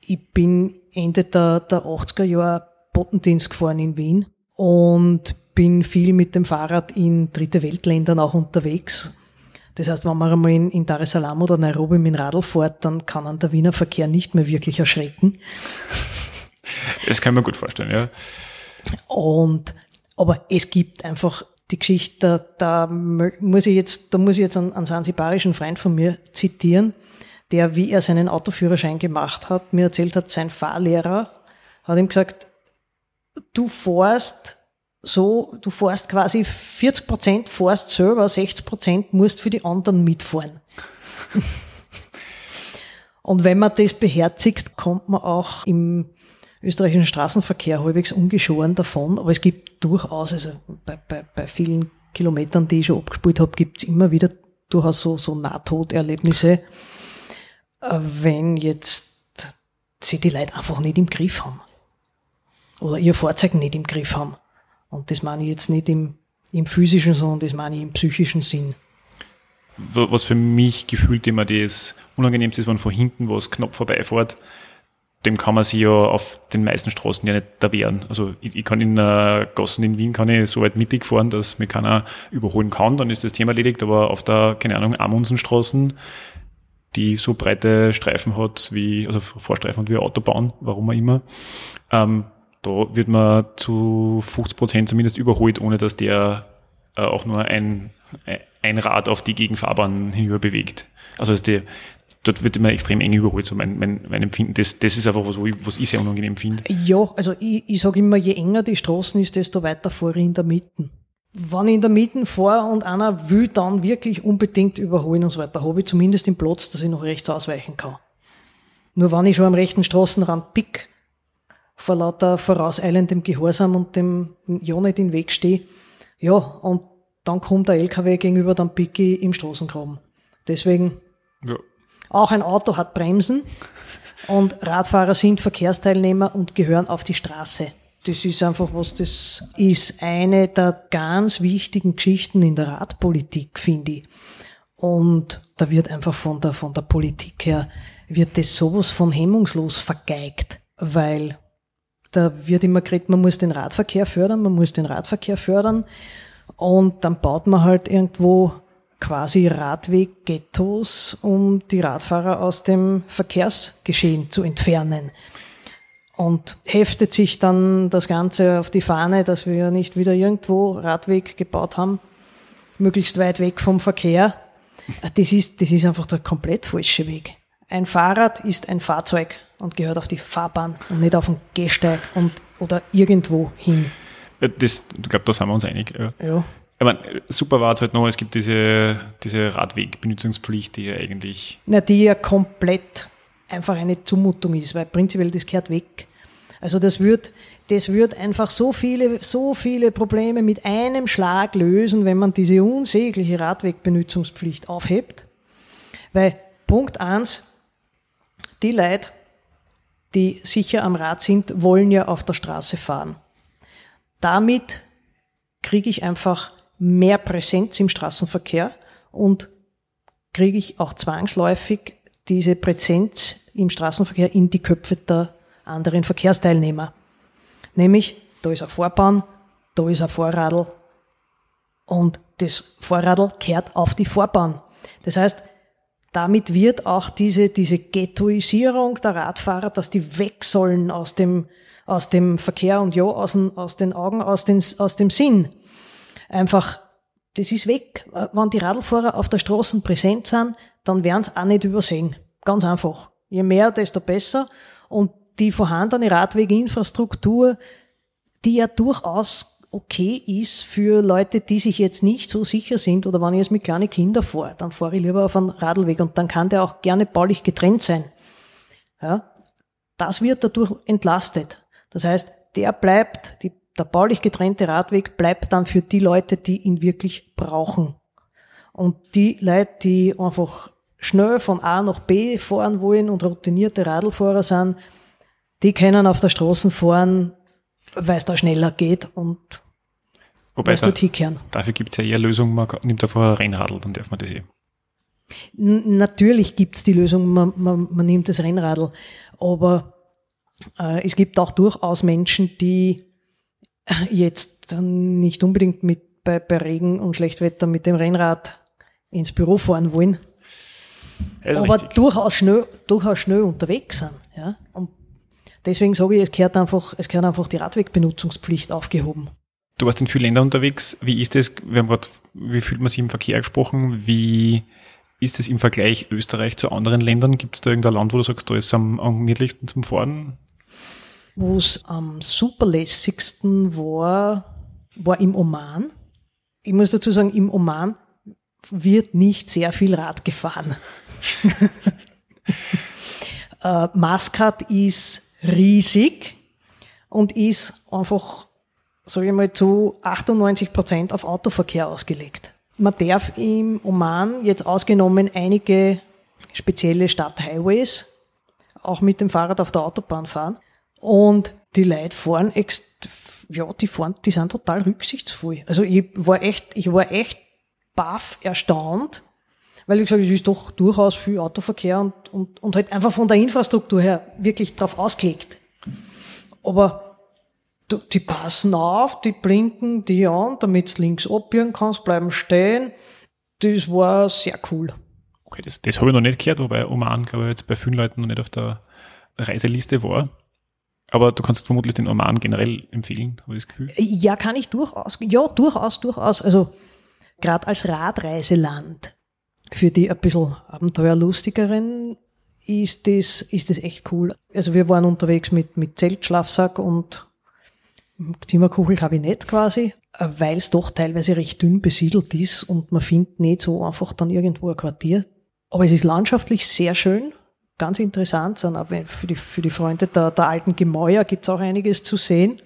Ich bin Ende der, der 80er Jahre Bottendienst gefahren in Wien und bin viel mit dem Fahrrad in dritte Weltländern auch unterwegs. Das heißt, wenn man einmal in, in Dar es Salaam oder Nairobi mit dem Radl fährt, dann kann an der Wiener Verkehr nicht mehr wirklich erschrecken. Das kann man gut vorstellen, ja. Und, aber es gibt einfach die Geschichte, da, da muss ich jetzt, da muss ich jetzt einen, einen sansibarischen Freund von mir zitieren, der, wie er seinen Autoführerschein gemacht hat, mir erzählt hat, sein Fahrlehrer hat ihm gesagt, du fährst so, du fährst quasi 40 Prozent fährst selber, 60 Prozent musst für die anderen mitfahren. (laughs) Und wenn man das beherzigt, kommt man auch im österreichischen Straßenverkehr halbwegs ungeschoren davon. Aber es gibt durchaus, also bei, bei, bei vielen Kilometern, die ich schon abgespielt habe, gibt es immer wieder durchaus so, so Nahtoderlebnisse, äh, wenn jetzt sie die Leute einfach nicht im Griff haben. Oder ihr Fahrzeug nicht im Griff haben. Und das meine ich jetzt nicht im, im physischen, sondern das meine ich im psychischen Sinn. Was für mich gefühlt immer das Unangenehmste ist, wenn von hinten was knapp vorbeifährt, dem kann man sich ja auf den meisten Straßen ja nicht da wehren. Also ich, ich kann in äh, Gassen in Wien kann ich so weit mittig fahren, dass mir keiner überholen kann, dann ist das Thema erledigt, aber auf der, keine Ahnung, Amunsenstraßen, die so breite Streifen hat wie, also Vorstreifen hat wie Autobahn, warum auch immer, ähm, da wird man zu 50 Prozent zumindest überholt, ohne dass der äh, auch nur ein, ein Rad auf die Gegenfahrbahn hinüber bewegt. Also ist die, dort wird immer extrem eng überholt, so mein, mein, mein Empfinden. Das, das ist einfach was, was ich sehr unangenehm finde. Ja, also ich, ich sage immer, je enger die Straßen ist, desto weiter fahre ich in der Mitte. Wenn ich in der Mitte fahre und einer will dann wirklich unbedingt überholen und so weiter, habe ich zumindest den Platz, dass ich noch rechts ausweichen kann. Nur wenn ich schon am rechten Straßenrand pick, vor lauter vorauseilendem Gehorsam und dem ja nicht in den Weg stehe, ja, und dann kommt der LKW gegenüber, dann pick ich im Straßengraben. Deswegen ja. Auch ein Auto hat Bremsen und Radfahrer sind Verkehrsteilnehmer und gehören auf die Straße. Das ist einfach was, das ist eine der ganz wichtigen Geschichten in der Radpolitik, finde ich. Und da wird einfach von der, von der Politik her, wird das sowas von hemmungslos vergeigt, weil da wird immer geredet, man muss den Radverkehr fördern, man muss den Radverkehr fördern und dann baut man halt irgendwo quasi Radweg-Ghettos, um die Radfahrer aus dem Verkehrsgeschehen zu entfernen. Und heftet sich dann das Ganze auf die Fahne, dass wir nicht wieder irgendwo Radweg gebaut haben, möglichst weit weg vom Verkehr. Das ist, das ist einfach der komplett falsche Weg. Ein Fahrrad ist ein Fahrzeug und gehört auf die Fahrbahn und nicht auf den Gehsteig und, oder irgendwo hin. Das, ich glaube, da sind wir uns einig. Ja. ja. Ich meine, super war es halt noch, es gibt diese, diese Radwegbenutzungspflicht, die ja eigentlich. Na, die ja komplett einfach eine Zumutung ist, weil prinzipiell das gehört weg. Also das wird, das wird einfach so viele, so viele Probleme mit einem Schlag lösen, wenn man diese unsägliche Radwegbenutzungspflicht aufhebt. Weil Punkt eins, die Leute, die sicher am Rad sind, wollen ja auf der Straße fahren. Damit kriege ich einfach mehr Präsenz im Straßenverkehr und kriege ich auch zwangsläufig diese Präsenz im Straßenverkehr in die Köpfe der anderen Verkehrsteilnehmer. Nämlich, da ist ein Vorbahn, da ist ein Vorradl und das Vorradl kehrt auf die Vorbahn. Das heißt, damit wird auch diese, diese Ghettoisierung der Radfahrer, dass die weg sollen aus dem, aus dem Verkehr und ja, aus den, aus den Augen, aus, den, aus dem Sinn, einfach, das ist weg. Wenn die Radlfahrer auf der Straße präsent sind, dann werden sie auch nicht übersehen. Ganz einfach. Je mehr, desto besser. Und die vorhandene Radweginfrastruktur, die ja durchaus okay ist für Leute, die sich jetzt nicht so sicher sind oder wenn ich jetzt mit kleinen Kindern fahre, dann fahre ich lieber auf einen Radlweg und dann kann der auch gerne baulich getrennt sein. Ja, das wird dadurch entlastet. Das heißt, der bleibt, die der baulich getrennte Radweg bleibt dann für die Leute, die ihn wirklich brauchen. Und die Leute, die einfach schnell von A nach B fahren wollen und routinierte Radlfahrer sind, die können auf der Straße fahren, weil es da schneller geht und Wobei da, dafür gibt es ja eher Lösungen, man nimmt davor ein Rennradl, dann darf man das eben. Natürlich gibt es die Lösung, man, man, man nimmt das Rennradl, aber äh, es gibt auch durchaus Menschen, die jetzt nicht unbedingt mit bei, bei Regen und Schlechtwetter mit dem Rennrad ins Büro fahren wollen, aber richtig. durchaus schnell, durchaus schnell unterwegs sind. Ja? Und deswegen sage ich, es gehört einfach, es gehört einfach die Radwegbenutzungspflicht aufgehoben. Du warst in vielen Ländern unterwegs. Wie ist das? Wir haben gerade, wie fühlt man sich im Verkehr gesprochen? Wie ist es im Vergleich Österreich zu anderen Ländern? Gibt es da irgendein Land, wo du sagst, da ist es am, am gemütlichsten zum Fahren? wo es am superlässigsten war, war im Oman. Ich muss dazu sagen, im Oman wird nicht sehr viel Rad gefahren. (laughs) äh, Maskat ist riesig und ist einfach, sage ich mal, zu 98 Prozent auf Autoverkehr ausgelegt. Man darf im Oman jetzt ausgenommen einige spezielle Stadthighways auch mit dem Fahrrad auf der Autobahn fahren. Und die Leute fahren, ja, die fahren, die sind total rücksichtsvoll. Also ich war echt, ich war echt baff erstaunt, weil ich gesagt es ist doch durchaus viel Autoverkehr und, und, und halt einfach von der Infrastruktur her wirklich drauf ausgelegt. Aber die passen auf, die blinken die an, damit du links abbiegen kannst, bleiben stehen. Das war sehr cool. Okay, das, das habe ich noch nicht gehört, wobei Oman, glaube ich, jetzt bei vielen Leuten noch nicht auf der Reiseliste war. Aber du kannst vermutlich den Oman generell empfehlen, habe ich das Gefühl. Ja, kann ich durchaus. Ja, durchaus, durchaus. Also gerade als Radreiseland für die ein bisschen abenteuerlustigeren ist das, ist das echt cool. Also wir waren unterwegs mit, mit Zelt, Schlafsack und Zimmerkuchelkabinett quasi, weil es doch teilweise recht dünn besiedelt ist und man findet nicht so einfach dann irgendwo ein Quartier. Aber es ist landschaftlich sehr schön, ganz interessant, für die, für die Freunde der, der alten Gemäuer gibt es auch einiges zu sehen.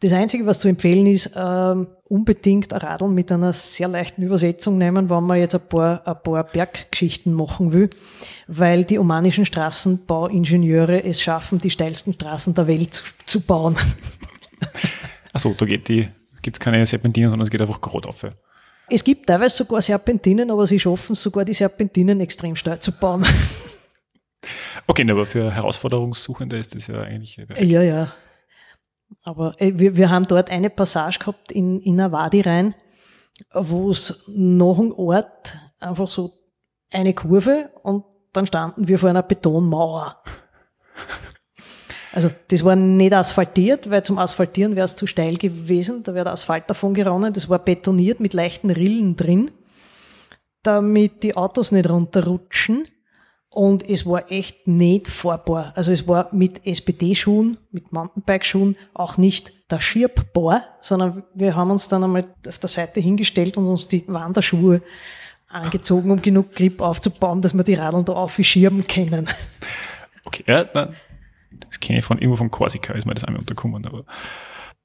Das Einzige, was zu empfehlen ist, ähm, unbedingt ein Radl mit einer sehr leichten Übersetzung nehmen, wenn man jetzt ein paar, ein paar Berggeschichten machen will, weil die omanischen Straßenbauingenieure es schaffen, die steilsten Straßen der Welt zu, zu bauen. (laughs) Achso, da geht die, gibt es keine Serpentinen, sondern es geht einfach gerade auf. Es gibt teilweise sogar Serpentinen, aber sie schaffen es sogar, die Serpentinen extrem steil zu bauen. (laughs) Okay, aber für Herausforderungssuchende ist das ja eigentlich perfekt. Ja, ja. Aber äh, wir, wir haben dort eine Passage gehabt in, in eine Wadi rein, wo es nach einem Ort einfach so eine Kurve und dann standen wir vor einer Betonmauer. Also das war nicht asphaltiert, weil zum Asphaltieren wäre es zu steil gewesen, da wäre der Asphalt davon geronnen. Das war betoniert mit leichten Rillen drin, damit die Autos nicht runterrutschen. Und es war echt nicht fahrbar. Also es war mit SPD-Schuhen, mit Mountainbike-Schuhen auch nicht der Schirpbar, sondern wir haben uns dann einmal auf der Seite hingestellt und uns die Wanderschuhe angezogen, um genug Grip aufzubauen, dass wir die Radeln da aufschirmen können. Okay, ja, das kenne ich von irgendwo von Korsika, ist mir das einmal unterkommen. Aber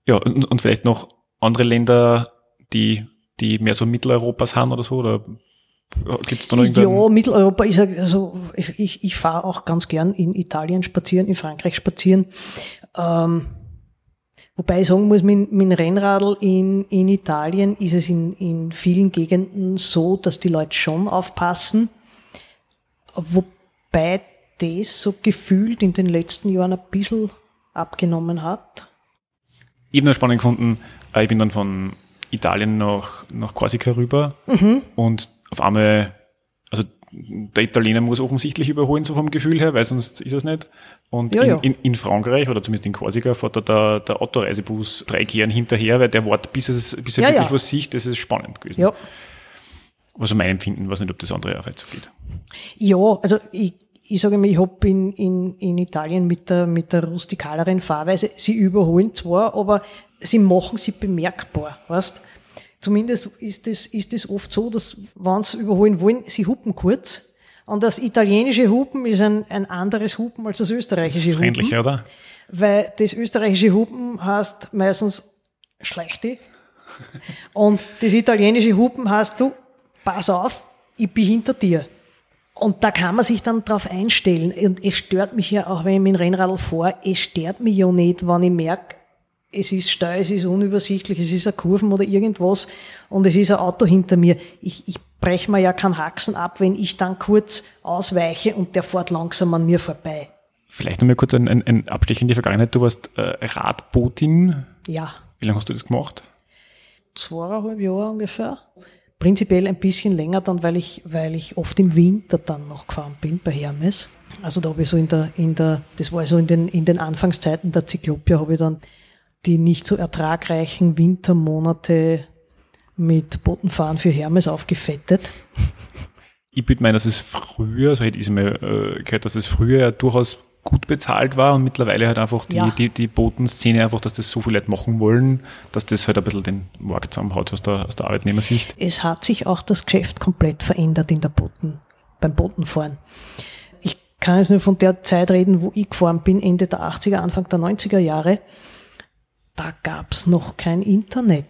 ja, und, und vielleicht noch andere Länder, die, die mehr so Mitteleuropas sind oder so, oder Gibt es da noch Ja, Mitteleuropa ist also ich, ich, ich fahre auch ganz gern in Italien spazieren, in Frankreich spazieren. Ähm, wobei ich sagen muss, mit, mit Rennradl in, in Italien ist es in, in vielen Gegenden so, dass die Leute schon aufpassen. Wobei das so gefühlt in den letzten Jahren ein bisschen abgenommen hat. Ich habe noch spannend gefunden, äh, ich bin dann von Italien nach, nach Korsika rüber mhm. und auf einmal, also der Italiener muss offensichtlich überholen, so vom Gefühl her, weil sonst ist es nicht. Und ja, in, ja. In, in, Frankreich oder zumindest in Korsika fährt da der, der Autoreisebus drei Kehren hinterher, weil der Wort, bis, es, bis er ja, wirklich was sieht, das ist spannend gewesen. Ja. Was mein Empfinden, weiß nicht, ob das andere auch so geht. Ja, also ich, ich sage mal, ich habe in, in, in Italien mit der, mit der rustikaleren Fahrweise, sie überholen zwar, aber sie machen sie bemerkbar, weißt Zumindest ist es, ist es oft so, dass, wenn sie überholen wollen, sie hupen kurz. Und das italienische Hupen ist ein, ein anderes Hupen als das österreichische das ist Hupen. oder? Weil das österreichische Hupen heißt meistens Schlechte. Und das italienische Hupen heißt du, pass auf, ich bin hinter dir. Und da kann man sich dann drauf einstellen. Und es stört mich ja auch, wenn ich mit dem Rennradl fahre, es stört mich ja nicht, wenn ich merke, es ist steil, es ist unübersichtlich, es ist eine Kurven oder irgendwas und es ist ein Auto hinter mir. Ich, ich breche mir ja keinen Haxen ab, wenn ich dann kurz ausweiche und der fährt langsam an mir vorbei. Vielleicht nochmal kurz ein, ein, ein Abstich in die Vergangenheit. Du warst äh, Radbotin. Ja. Wie lange hast du das gemacht? Zweieinhalb Jahre ungefähr. Prinzipiell ein bisschen länger dann, weil ich, weil ich oft im Winter dann noch gefahren bin bei Hermes. Also da habe ich so in der, in der, das war so in den, in den Anfangszeiten der Zyklopia habe ich dann die nicht so ertragreichen Wintermonate mit Botenfahren für Hermes aufgefettet. Ich würde meinen, dass es früher, so hätte ich es mir äh, gehört, dass es früher ja durchaus gut bezahlt war und mittlerweile halt einfach die, ja. die, die Botenszene einfach, dass das so viele Leute machen wollen, dass das halt ein bisschen den Markt zusammenhaut aus der, aus der Arbeitnehmersicht. Es hat sich auch das Geschäft komplett verändert in der Boten, beim Botenfahren. Ich kann jetzt nur von der Zeit reden, wo ich gefahren bin, Ende der 80er, Anfang der 90er Jahre da gab's noch kein Internet.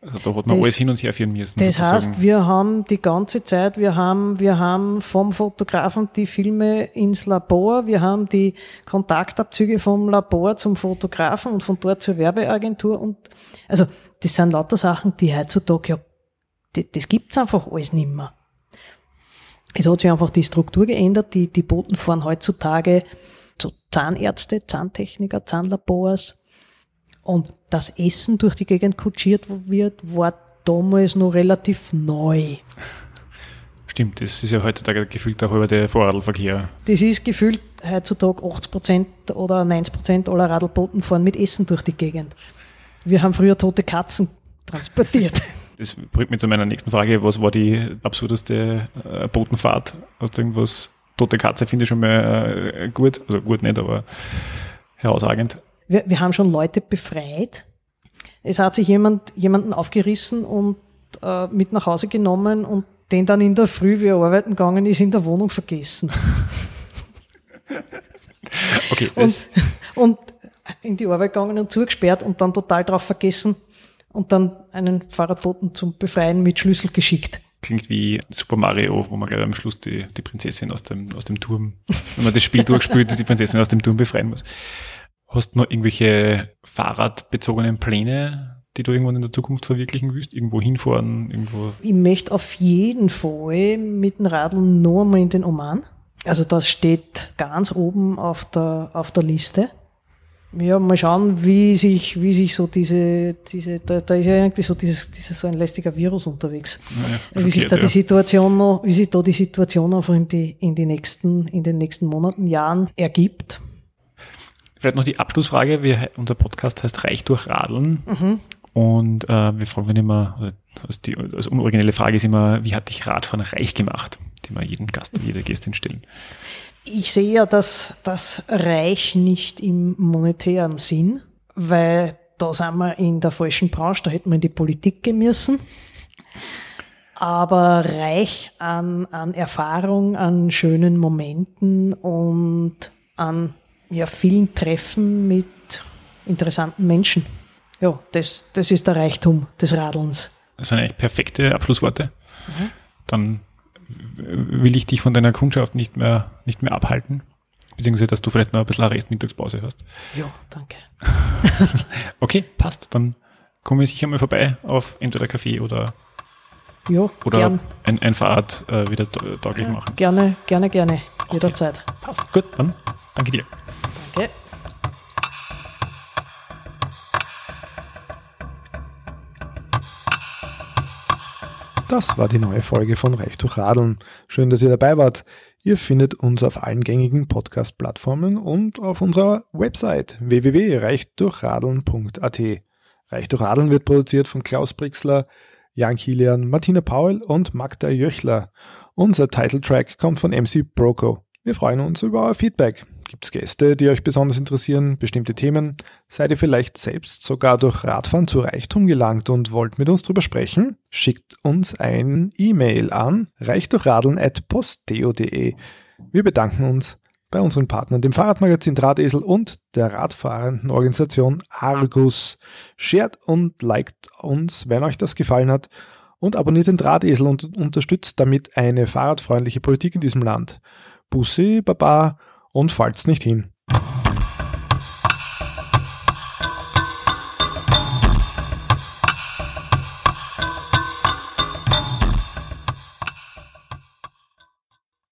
Also da hat man Das- alles hin und her führen müssen. Das sozusagen. heißt, wir haben die ganze Zeit, wir haben, wir haben vom Fotografen die Filme ins Labor, wir haben die Kontaktabzüge vom Labor zum Fotografen und von dort zur Werbeagentur und, also, das sind lauter Sachen, die heutzutage ja, das, das gibt's einfach alles nicht mehr. Es hat sich einfach die Struktur geändert, die, die Boten fahren heutzutage zu Zahnärzte, Zahntechniker, Zahnlabors, und das Essen durch die Gegend kutschiert wird, war damals noch relativ neu. Stimmt, das ist ja heutzutage gefühlt der halbe Vorradlverkehr. Das ist gefühlt heutzutage 80 Prozent oder 90 Prozent aller Radlboten fahren mit Essen durch die Gegend. Wir haben früher tote Katzen transportiert. (laughs) Das bringt mich zu meiner nächsten Frage. Was war die absurdeste äh, Botenfahrt? Hast du irgendwas? Tote Katze finde ich schon mal äh, gut. Also gut nicht, aber herausragend. Wir, wir haben schon Leute befreit. Es hat sich jemand, jemanden aufgerissen und äh, mit nach Hause genommen und den dann in der Früh, wie er arbeiten gegangen ist, in der Wohnung vergessen. (laughs) Okay, das, und in die Arbeit gegangen und zugesperrt und dann total drauf vergessen und dann einen Fahrradboten zum Befreien mit Schlüssel geschickt. klingt wie Super Mario, wo man gleich am Schluss die, die Prinzessin aus dem, aus dem Turm, wenn man das Spiel durchspielt, die Prinzessin aus dem Turm befreien muss. Hast du noch irgendwelche fahrradbezogenen Pläne, die du irgendwann in der Zukunft verwirklichen willst? Irgendwo hinfahren, irgendwo? Ich möchte auf jeden Fall mit dem Radl noch einmal in den Oman. Also das steht ganz oben auf der, auf der Liste. Ja, mal schauen, wie sich, wie sich so diese, diese, da, da ist ja irgendwie so dieses, dieses so ein lästiger Virus unterwegs. Naja, wie sich da die Situation noch, wie sich da die Situation einfach in die, in die nächsten, in den nächsten Monaten, Jahren ergibt. Vielleicht noch die Abschlussfrage. Wir, unser Podcast heißt Reich durch Radeln. Mhm. Und äh, wir fragen dann immer, also also die also unoriginelle Frage ist immer, wie hat dich Radfahren reich gemacht? Die wir jedem Gast, jeder Gästin stellen. Ich sehe ja das, das Reich nicht im monetären Sinn, weil da sind wir in der falschen Branche, da hätten wir in die Politik gehen müssen. Aber reich an, an Erfahrung, an schönen Momenten und an ja, vielen Treffen mit interessanten Menschen. Ja, das, das ist der Reichtum des Radelns. Das sind eigentlich perfekte Abschlussworte. Dann will ich dich von deiner Kundschaft nicht mehr, nicht mehr abhalten. Beziehungsweise, dass du vielleicht noch ein bisschen eine Restmittagspause hast. Ja, danke. (laughs) Okay, passt. Dann komme ich sicher mal vorbei auf entweder Kaffee oder, Ja, oder gern, ein, ein Fahrrad äh, wieder ta- tauglich machen. gerne, gerne, gerne, jederzeit. Passt. Gut, dann danke dir. Danke. Das war die neue Folge von Reich durch Radeln. Schön, dass ihr dabei wart. Ihr findet uns auf allen gängigen Podcast-Plattformen und auf unserer Website www.reichdurchradeln.at. Reich durch Radeln wird produziert von Klaus Brixler, Jan Kilian, Martina Paul und Magda Jöchler. Unser Titeltrack kommt von MC Broco. Wir freuen uns über euer Feedback. Gibt es Gäste, die euch besonders interessieren, bestimmte Themen? Seid ihr vielleicht selbst sogar durch Radfahren zu Reichtum gelangt und wollt mit uns drüber sprechen? Schickt uns ein E-Mail an reichdurchradeln.posteo.de. Wir bedanken uns bei unseren Partnern, dem Fahrradmagazin Drahtesel und der radfahrenden Organisation Argus. Shared und liked uns, wenn euch das gefallen hat und abonniert den Drahtesel und unterstützt damit eine fahrradfreundliche Politik in diesem Land. Bussi, Baba und falls nicht hin.